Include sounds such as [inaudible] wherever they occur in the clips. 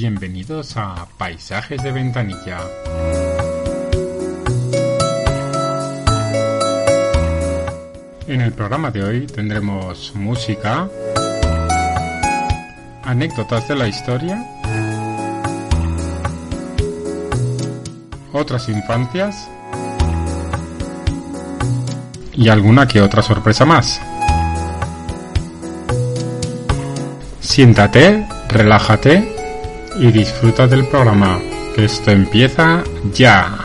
Bienvenidos a Paisajes de Ventanilla. En el programa de hoy tendremos música, anécdotas de la historia, otras infancias y alguna que otra sorpresa más. Siéntate, relájate y disfruta del programa, que esto empieza ya.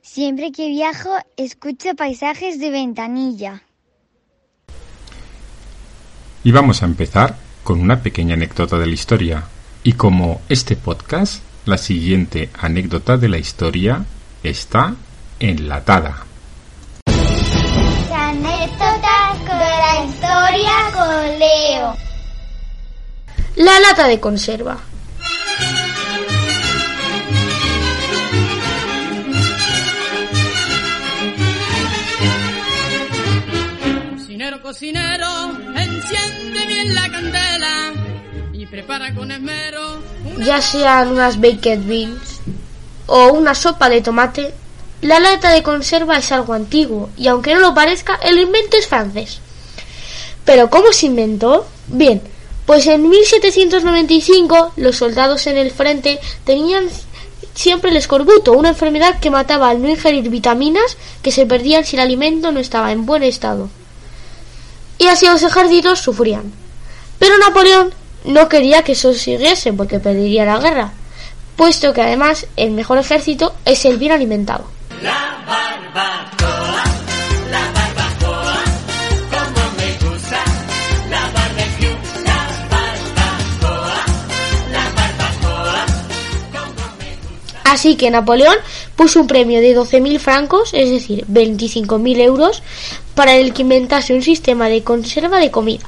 Siempre que viajo, escucho paisajes de ventanilla. Y vamos a empezar con una pequeña anécdota de la historia. Y como este podcast, la siguiente anécdota de la historia está enlatada. La anécdota con la historia con Leo. La lata de conserva. Cocinero, cocinero, enciende bien la candela y prepara con esmero una Ya sean unas baked beans o una sopa de tomate, la lata de conserva es algo antiguo y aunque no lo parezca, el invento es francés. Pero ¿cómo se inventó? Bien, pues en 1795 los soldados en el frente tenían siempre el escorbuto, una enfermedad que mataba al no ingerir vitaminas que se perdían si el alimento no estaba en buen estado. Y así los ejércitos sufrían. Pero Napoleón no quería que eso siguiese porque perdería la guerra, puesto que además el mejor ejército es el bien alimentado. Así que Napoleón puso un premio de 12.000 francos, es decir, 25.000 euros, para el que inventase un sistema de conserva de comida.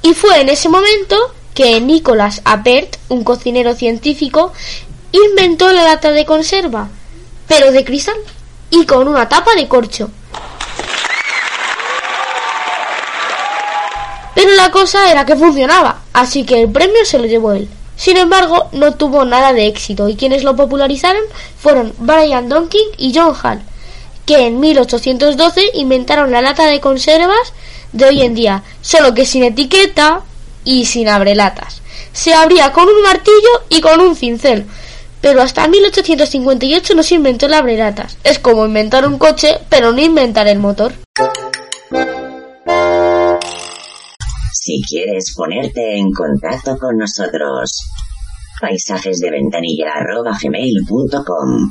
Y fue en ese momento que Nicolas Appert, un cocinero científico, inventó la lata de conserva, pero de cristal y con una tapa de corcho. Pero la cosa era que funcionaba, así que el premio se lo llevó él. Sin embargo, no tuvo nada de éxito y quienes lo popularizaron fueron Brian Donkin y John Hall, que en 1812 inventaron la lata de conservas de hoy en día, solo que sin etiqueta y sin abrelatas. Se abría con un martillo y con un cincel, pero hasta 1858 no se inventó el abrelatas. Es como inventar un coche, pero no inventar el motor. Si quieres ponerte en contacto con nosotros, paisajesdeventanilla.gmail.com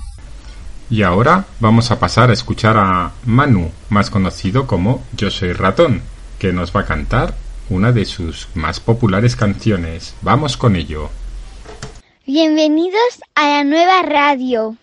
Y ahora vamos a pasar a escuchar a Manu, más conocido como Yo Soy Ratón, que nos va a cantar una de sus más populares canciones. Vamos con ello. Bienvenidos a la nueva radio.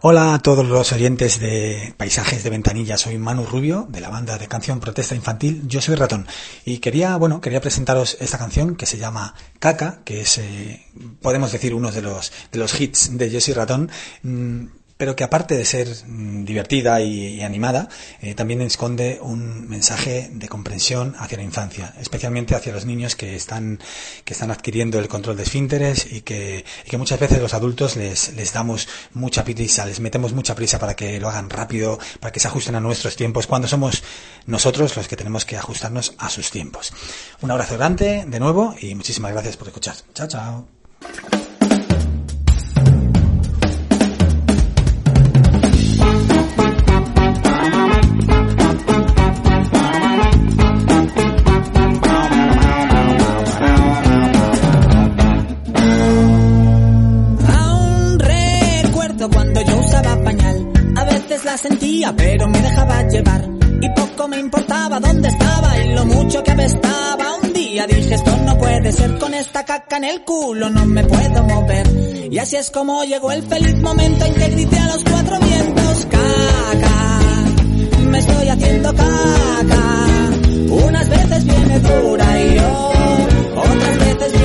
Hola a todos los oyentes de Paisajes de Ventanilla, soy Manu Rubio de la banda de canción Protesta Infantil Yo Soy Ratón y quería, bueno, quería presentaros esta canción que se llama Caca, que es, eh, podemos decir, uno de los, de los hits de Yo Soy Ratón. mm, pero que aparte de ser mm, divertida y, y animada, eh, también esconde un mensaje de comprensión hacia la infancia, especialmente hacia los niños que están, que están adquiriendo el control de esfínteres y que, y que muchas veces los adultos les, les damos mucha prisa, les metemos mucha prisa para que lo hagan rápido, para que se ajusten a nuestros tiempos, cuando somos nosotros los que tenemos que ajustarnos a sus tiempos. Un abrazo grande de nuevo y muchísimas gracias por escuchar. Chao, chao. Sentía, pero me dejaba llevar. Y poco me importaba dónde estaba y lo mucho que apestaba. Un día dije, esto no puede ser con esta caca en el culo, no me puedo mover. Y así es como llegó el feliz momento en que grité a los cuatro vientos, caca. Me estoy haciendo caca. Unas veces viene dura y yo, otras veces viene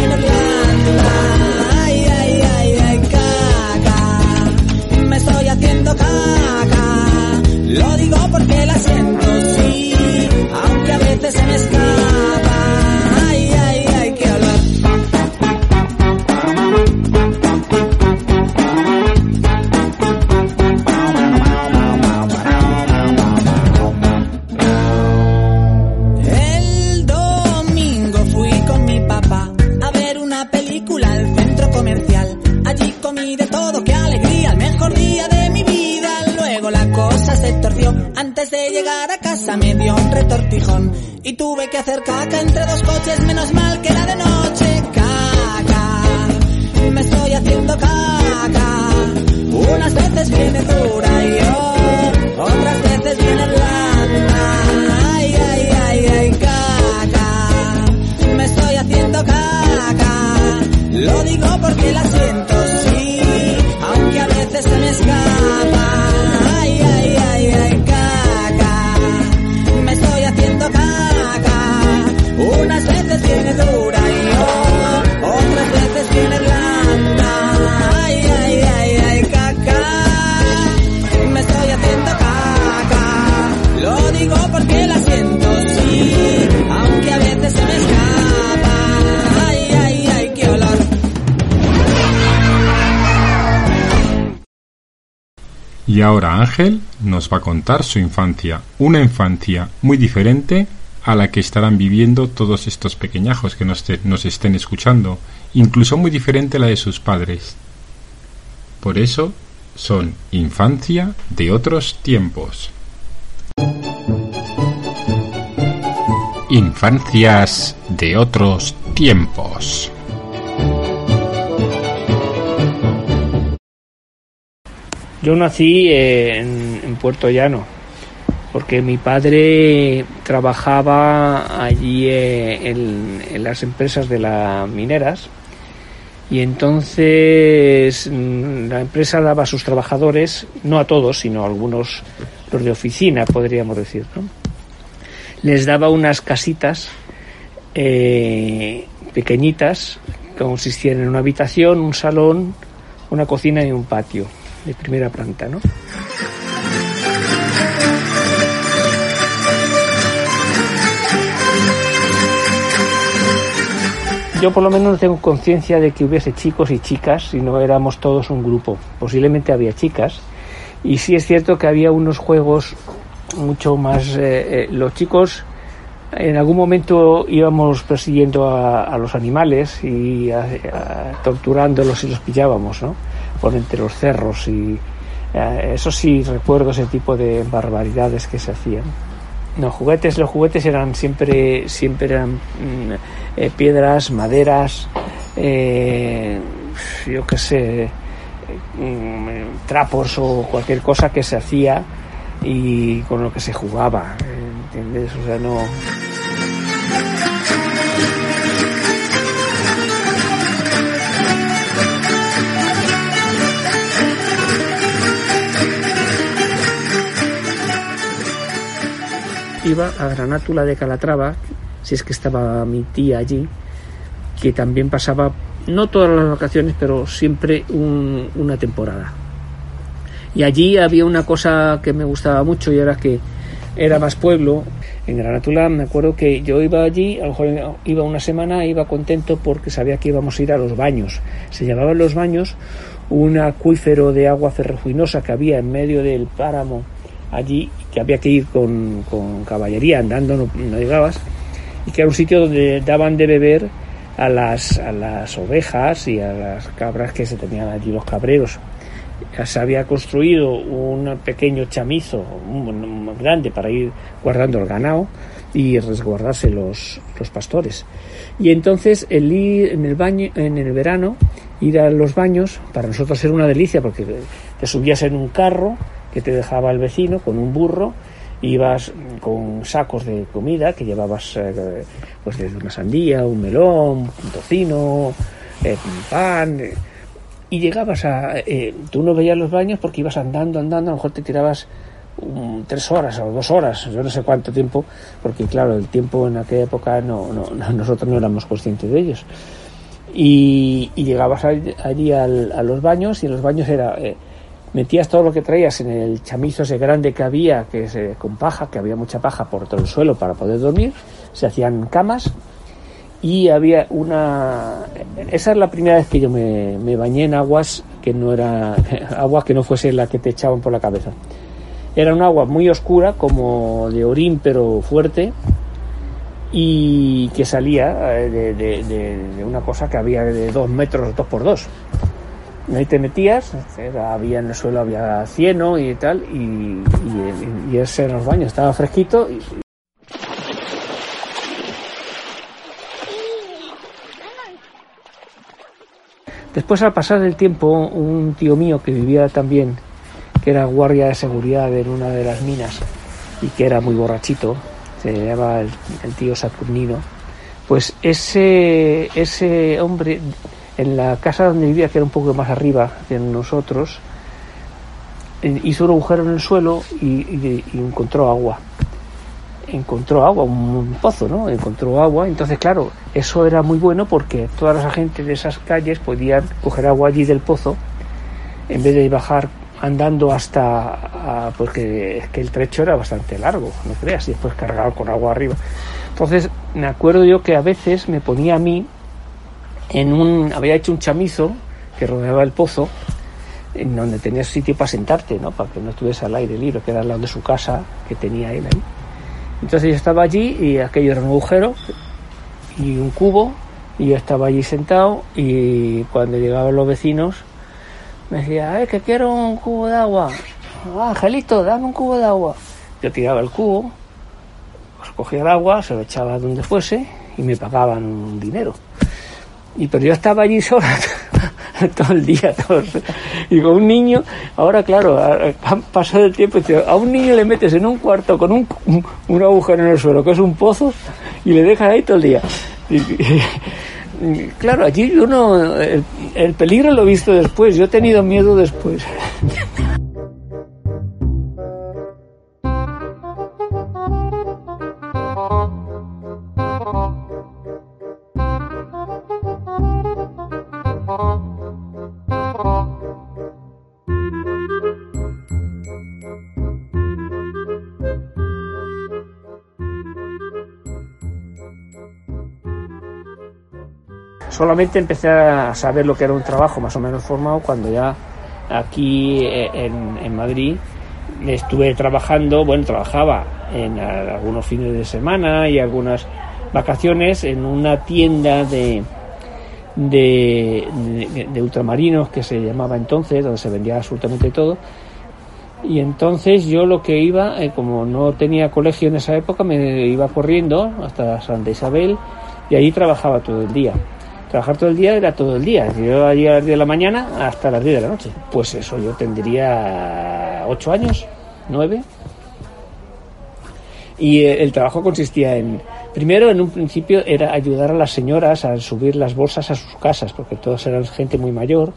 Y ahora Ángel nos va a contar su infancia, una infancia muy diferente a la que estarán viviendo todos estos pequeñajos que nos, nos estén escuchando, incluso muy diferente a la de sus padres. Por eso son infancia de otros tiempos. Infancias de otros tiempos. Yo nací eh, en, Puerto Llano, porque mi padre trabajaba allí eh, en, en las empresas de las mineras y entonces mm, la empresa daba a sus trabajadores, no a todos, sino a algunos, los de oficina, podríamos decir, ¿no? les daba unas casitas eh, pequeñitas que consistían en una habitación, un salón, una cocina y un patio de primera planta, ¿no? Yo por lo menos no tengo conciencia de que hubiese chicos y chicas, y no éramos todos un grupo. Posiblemente había chicas. Y sí es cierto que había unos juegos mucho más... eh, eh, los chicos en algún momento íbamos persiguiendo a, los animales y torturándolos y los pillábamos, ¿no? Por entre los cerros y eh, eso sí recuerdo ese tipo de barbaridades que se hacían. No, juguetes, los juguetes eran siempre, siempre eran mm, eh, piedras, maderas, eh, yo qué sé, mm, trapos o cualquier cosa que se hacía y con lo que se jugaba, ¿entiendes? O sea, no... Iba a Granátula de Calatrava, si es que estaba mi tía allí, que también pasaba, no todas las vacaciones, pero siempre un- una temporada. Y allí había una cosa que me gustaba mucho y era que era más pueblo. En Granátula me acuerdo que yo iba allí, a lo mejor iba una semana, iba contento porque sabía que íbamos a ir a los baños. Se llamaban los baños un acuífero de agua ferruginosa que había en medio del páramo allí, que había que ir con, con caballería, andando no, no llegabas, y que era un sitio donde daban de beber a las, a las ovejas y a las cabras que se tenían allí los cabreros se había construido un pequeño chamizo un grande para ir guardando el ganado y resguardarse los, los pastores. Y entonces el ir en el baño, en el verano, ir a los baños, para nosotros era una delicia porque te subías en un carro que te dejaba el vecino con un burro, ibas con sacos de comida que llevabas eh, pues desde una sandía, un melón, un tocino, eh, pan, eh, y llegabas a... tú no veías los baños porque ibas andando, andando, a lo mejor te tirabas um, tres horas o dos horas, yo no sé cuánto tiempo, porque claro, el tiempo en aquella época no, no- no- nosotros no éramos conscientes de ellos. Y, llegabas allí, allí al- a los baños y en los baños era... metías todo lo que traías en el chamizo ese grande que había, que es eh, con paja, que había mucha paja por todo el suelo para poder dormir, se hacían camas y había una esa es la primera vez que yo me, bañé en aguas que no era [laughs] agua que no fuese la que te echaban por la cabeza. Era un agua muy oscura como de orín pero fuerte y que salía eh, de- de una cosa que había de dos metros dos por dos ahí te metías, este, había en el suelo había cieno y tal, y, ese en los baños estaba fresquito. Y, Después al pasar el tiempo, un tío mío que vivía también, que era guardia de seguridad en una de las minas y que era muy borrachito, se llamaba el, el tío Saturnino, pues ese, ese hombre en la casa donde vivía, que era un poco más arriba de nosotros, eh, hizo un agujero en el suelo y, encontró agua. Encontró agua, un pozo, ¿no? Encontró agua. Entonces, claro, eso era muy bueno porque todas las agentes de esas calles podían coger agua allí del pozo en vez de bajar andando hasta. a- porque que el trecho era bastante largo, no creas, y después cargado con agua arriba. Entonces, me acuerdo yo que a veces me ponía a mí en un. había hecho un chamizo que rodeaba el pozo en donde tenías sitio para sentarte, ¿no? Para que no estuviese al aire libre, que era al lado de su casa que tenía él ahí. Entonces yo estaba allí y aquello era un agujero y un cubo y yo estaba allí sentado y cuando llegaban los vecinos me decía, eh, que quiero un cubo de agua. "Ah, Angelito, dame un cubo de agua. Yo tiraba el cubo, cogía el agua, se lo echaba donde fuese y me pagaban un dinero. Y pero yo estaba allí [laughs] sola todo el día, todo y con un niño, ahora claro, ha pasado el tiempo, a un niño le metes en un cuarto con un, un, un agujero en el suelo, que es un pozo, y le dejas ahí todo el día. Claro, allí uno, el peligro lo he visto después, yo he tenido miedo después. Solamente empecé a saber lo que era un trabajo más o menos formado cuando ya aquí eh, en, Madrid estuve trabajando, bueno, trabajaba en algunos fines de semana y algunas vacaciones en una tienda de- de ultramarinos que se llamaba entonces, donde se vendía absolutamente todo. Y entonces yo lo que iba, eh, como no tenía colegio en esa época, me iba corriendo hasta Santa Isabel y allí trabajaba todo el día. Trabajar todo el día era todo el día. Yo allí a las 10 de la mañana hasta las 10 de la noche. Pues eso, yo tendría 8 años, 9. Y eh, el trabajo consistía en, primero en un principio era ayudar a las señoras a subir las bolsas a sus casas, porque todas eran gente muy mayor.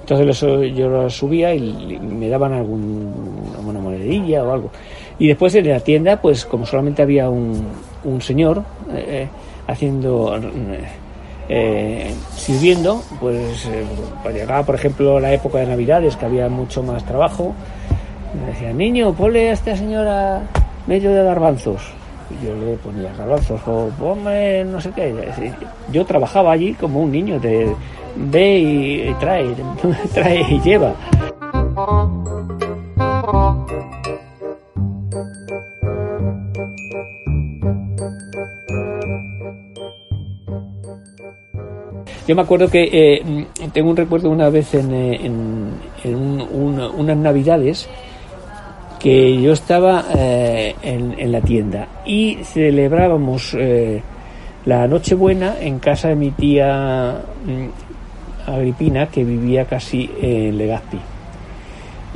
Entonces yo las subía y y me daban algún, alguna monedilla o algo. Y después en la tienda, pues como solamente había un, un señor eh, eh, haciendo, eh, eh, sirviendo, pues eh, llegaba por ejemplo la época de Navidades, que había mucho más trabajo, me decía, niño, ponle a esta señora medio de garbanzos. Yo le ponía garbanzos, o ponme no sé qué. Yo trabajaba allí como un niño, de ve y trae, [laughs] trae y lleva. Yo me acuerdo que eh, mm, tengo un recuerdo una vez en, eh, unas navidades que yo estaba eh, en, la tienda y celebrábamos la Nochebuena en casa de mi tía mm, Agripina que vivía casi en Legazpi.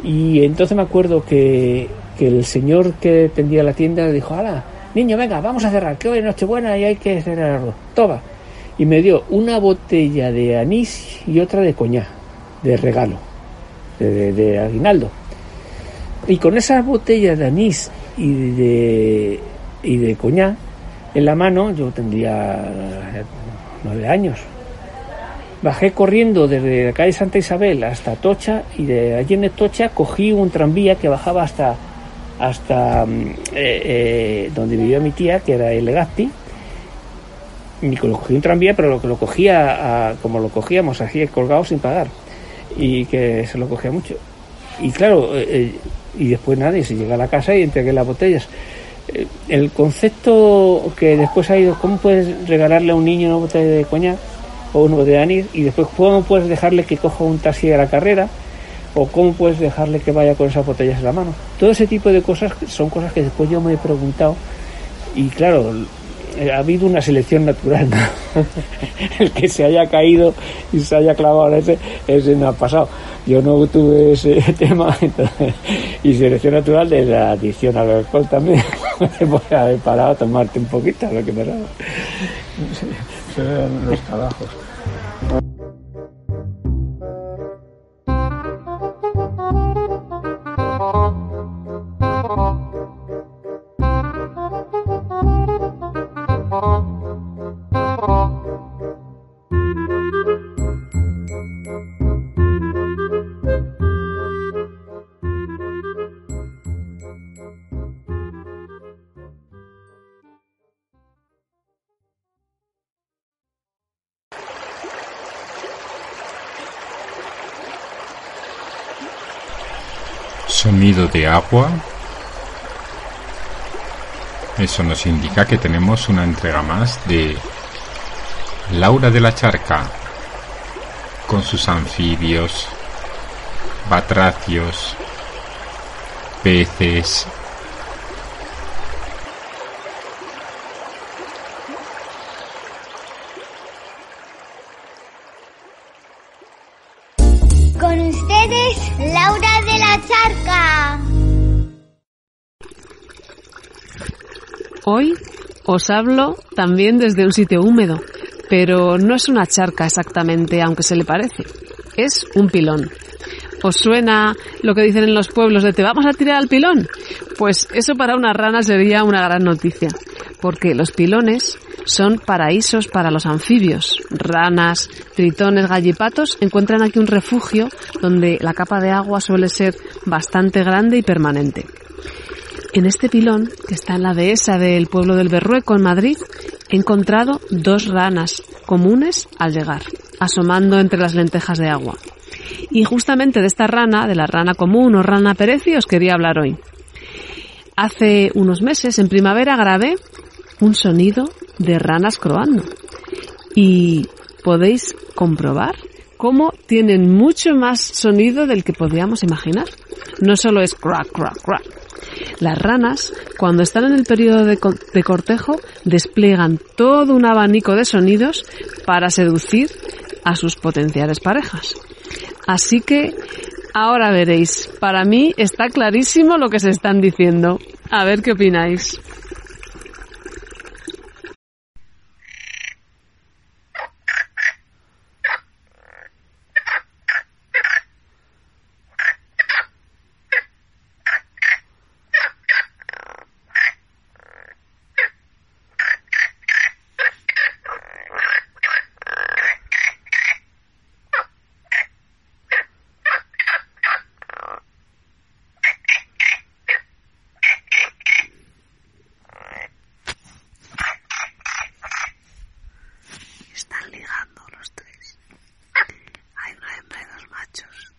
Y entonces me acuerdo que, que el señor que tendía la tienda dijo, ¡Hala, niño, venga, vamos a cerrar, que hoy es Nochebuena y hay que cerrarlo. Toma. Y me dio una botella de anís y otra de coñac, de regalo, de, aguinaldo. Y con esas botellas de anís y de, y de coñac en la mano, yo tendría eh, nueve años. Bajé corriendo desde la calle Santa Isabel hasta Tocha y de allí en Tocha cogí un tranvía que bajaba hasta, hasta mm, eh, eh, donde vivía mi tía, que era el Legazpi. Y lo cogí un tranvía, pero lo que lo cogía, a- como lo cogíamos así colgado sin pagar. Y que se lo cogía mucho. Y claro, eh, eh, y después nada, y se llega a la casa y entregué las botellas. Eh, El concepto que después ha ido, ¿cómo puedes regalarle a un niño una botella de coñac o una botella de anís? Y después, ¿cómo puedes dejarle que coja un taxi a la carrera? ¿O cómo puedes dejarle que vaya con esas botellas en la mano? Todo ese tipo de cosas son cosas que después yo me he preguntado. Y claro, ha habido una selección natural. [laughs] el que se haya caído y se haya clavado en ese, ese no ha pasado. Yo no tuve ese [laughs] tema y selección natural de la adicción al alcohol también. [laughs] Te puede haber parado a tomarte un poquito lo que me. Se los trabajos. Sonido de agua. Eso nos indica que tenemos una entrega más de Laura de la Charca con sus anfibios, batracios, peces. Con ustedes, Laura Charca. Hoy os hablo también desde un sitio húmedo, pero no es una charca exactamente, aunque se le parece. Es un pilón. ¿Os suena lo que dicen en los pueblos de te vamos a tirar al pilón? Pues eso para una rana sería una gran noticia, porque los pilones son paraísos para los anfibios. Ranas, tritones, gallipatos encuentran aquí un refugio donde la capa de agua suele ser bastante grande y permanente. En este pilón, que está en la dehesa del pueblo del Berrueco, en Madrid, he encontrado dos ranas comunes al llegar, asomando entre las lentejas de agua. Y justamente de esta rana, de la rana común o rana pereci, os quería hablar hoy. Hace unos meses, en primavera, grabé un sonido de ranas croando. Y podéis comprobar cómo tienen mucho más sonido del que podíamos imaginar. No solo es crack, crack, crack. Las ranas, cuando están en el periodo de, de cortejo, despliegan todo un abanico de sonidos para seducir a sus potenciales parejas. Así que ahora veréis, para mí está clarísimo lo que se están diciendo. A ver qué opináis. Están ligando los tres. Hay una hembra y dos machos.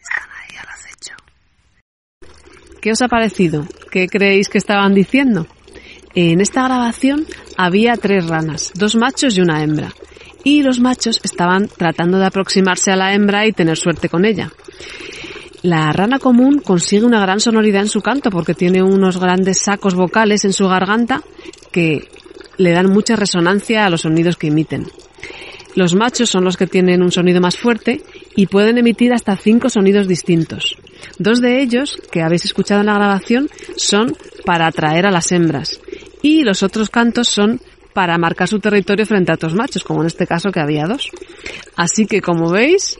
Están ahí al acecho. ¿Qué os ha parecido? ¿Qué creéis que estaban diciendo? En esta grabación había tres ranas, dos machos y una hembra. Y los machos estaban tratando de aproximarse a la hembra y tener suerte con ella. La rana común consigue una gran sonoridad en su canto porque tiene unos grandes sacos vocales en su garganta que le dan mucha resonancia a los sonidos que emiten. Los machos son los que tienen un sonido más fuerte y pueden emitir hasta cinco sonidos distintos. Dos de ellos, que habéis escuchado en la grabación, son para atraer a las hembras y los otros cantos son para marcar su territorio frente a otros machos, como en este caso que había dos. Así que, como veis,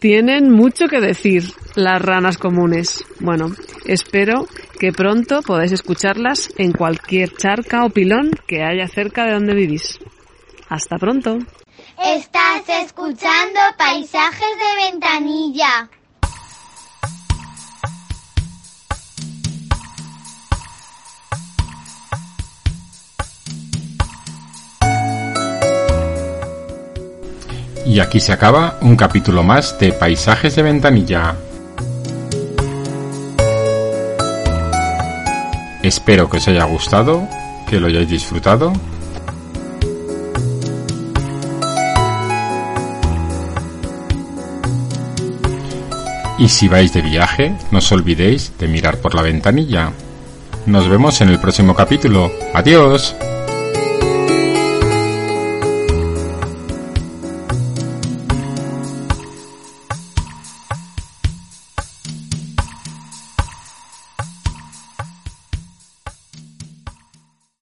tienen mucho que decir las ranas comunes. Bueno, espero que pronto podáis escucharlas en cualquier charca o pilón que haya cerca de donde vivís. Hasta pronto. Estás escuchando Paisajes de Ventanilla. Y aquí se acaba un capítulo más de Paisajes de Ventanilla. Espero que os haya gustado, que lo hayáis disfrutado. Y si vais de viaje, no os olvidéis de mirar por la ventanilla. Nos vemos en el próximo capítulo. Adiós.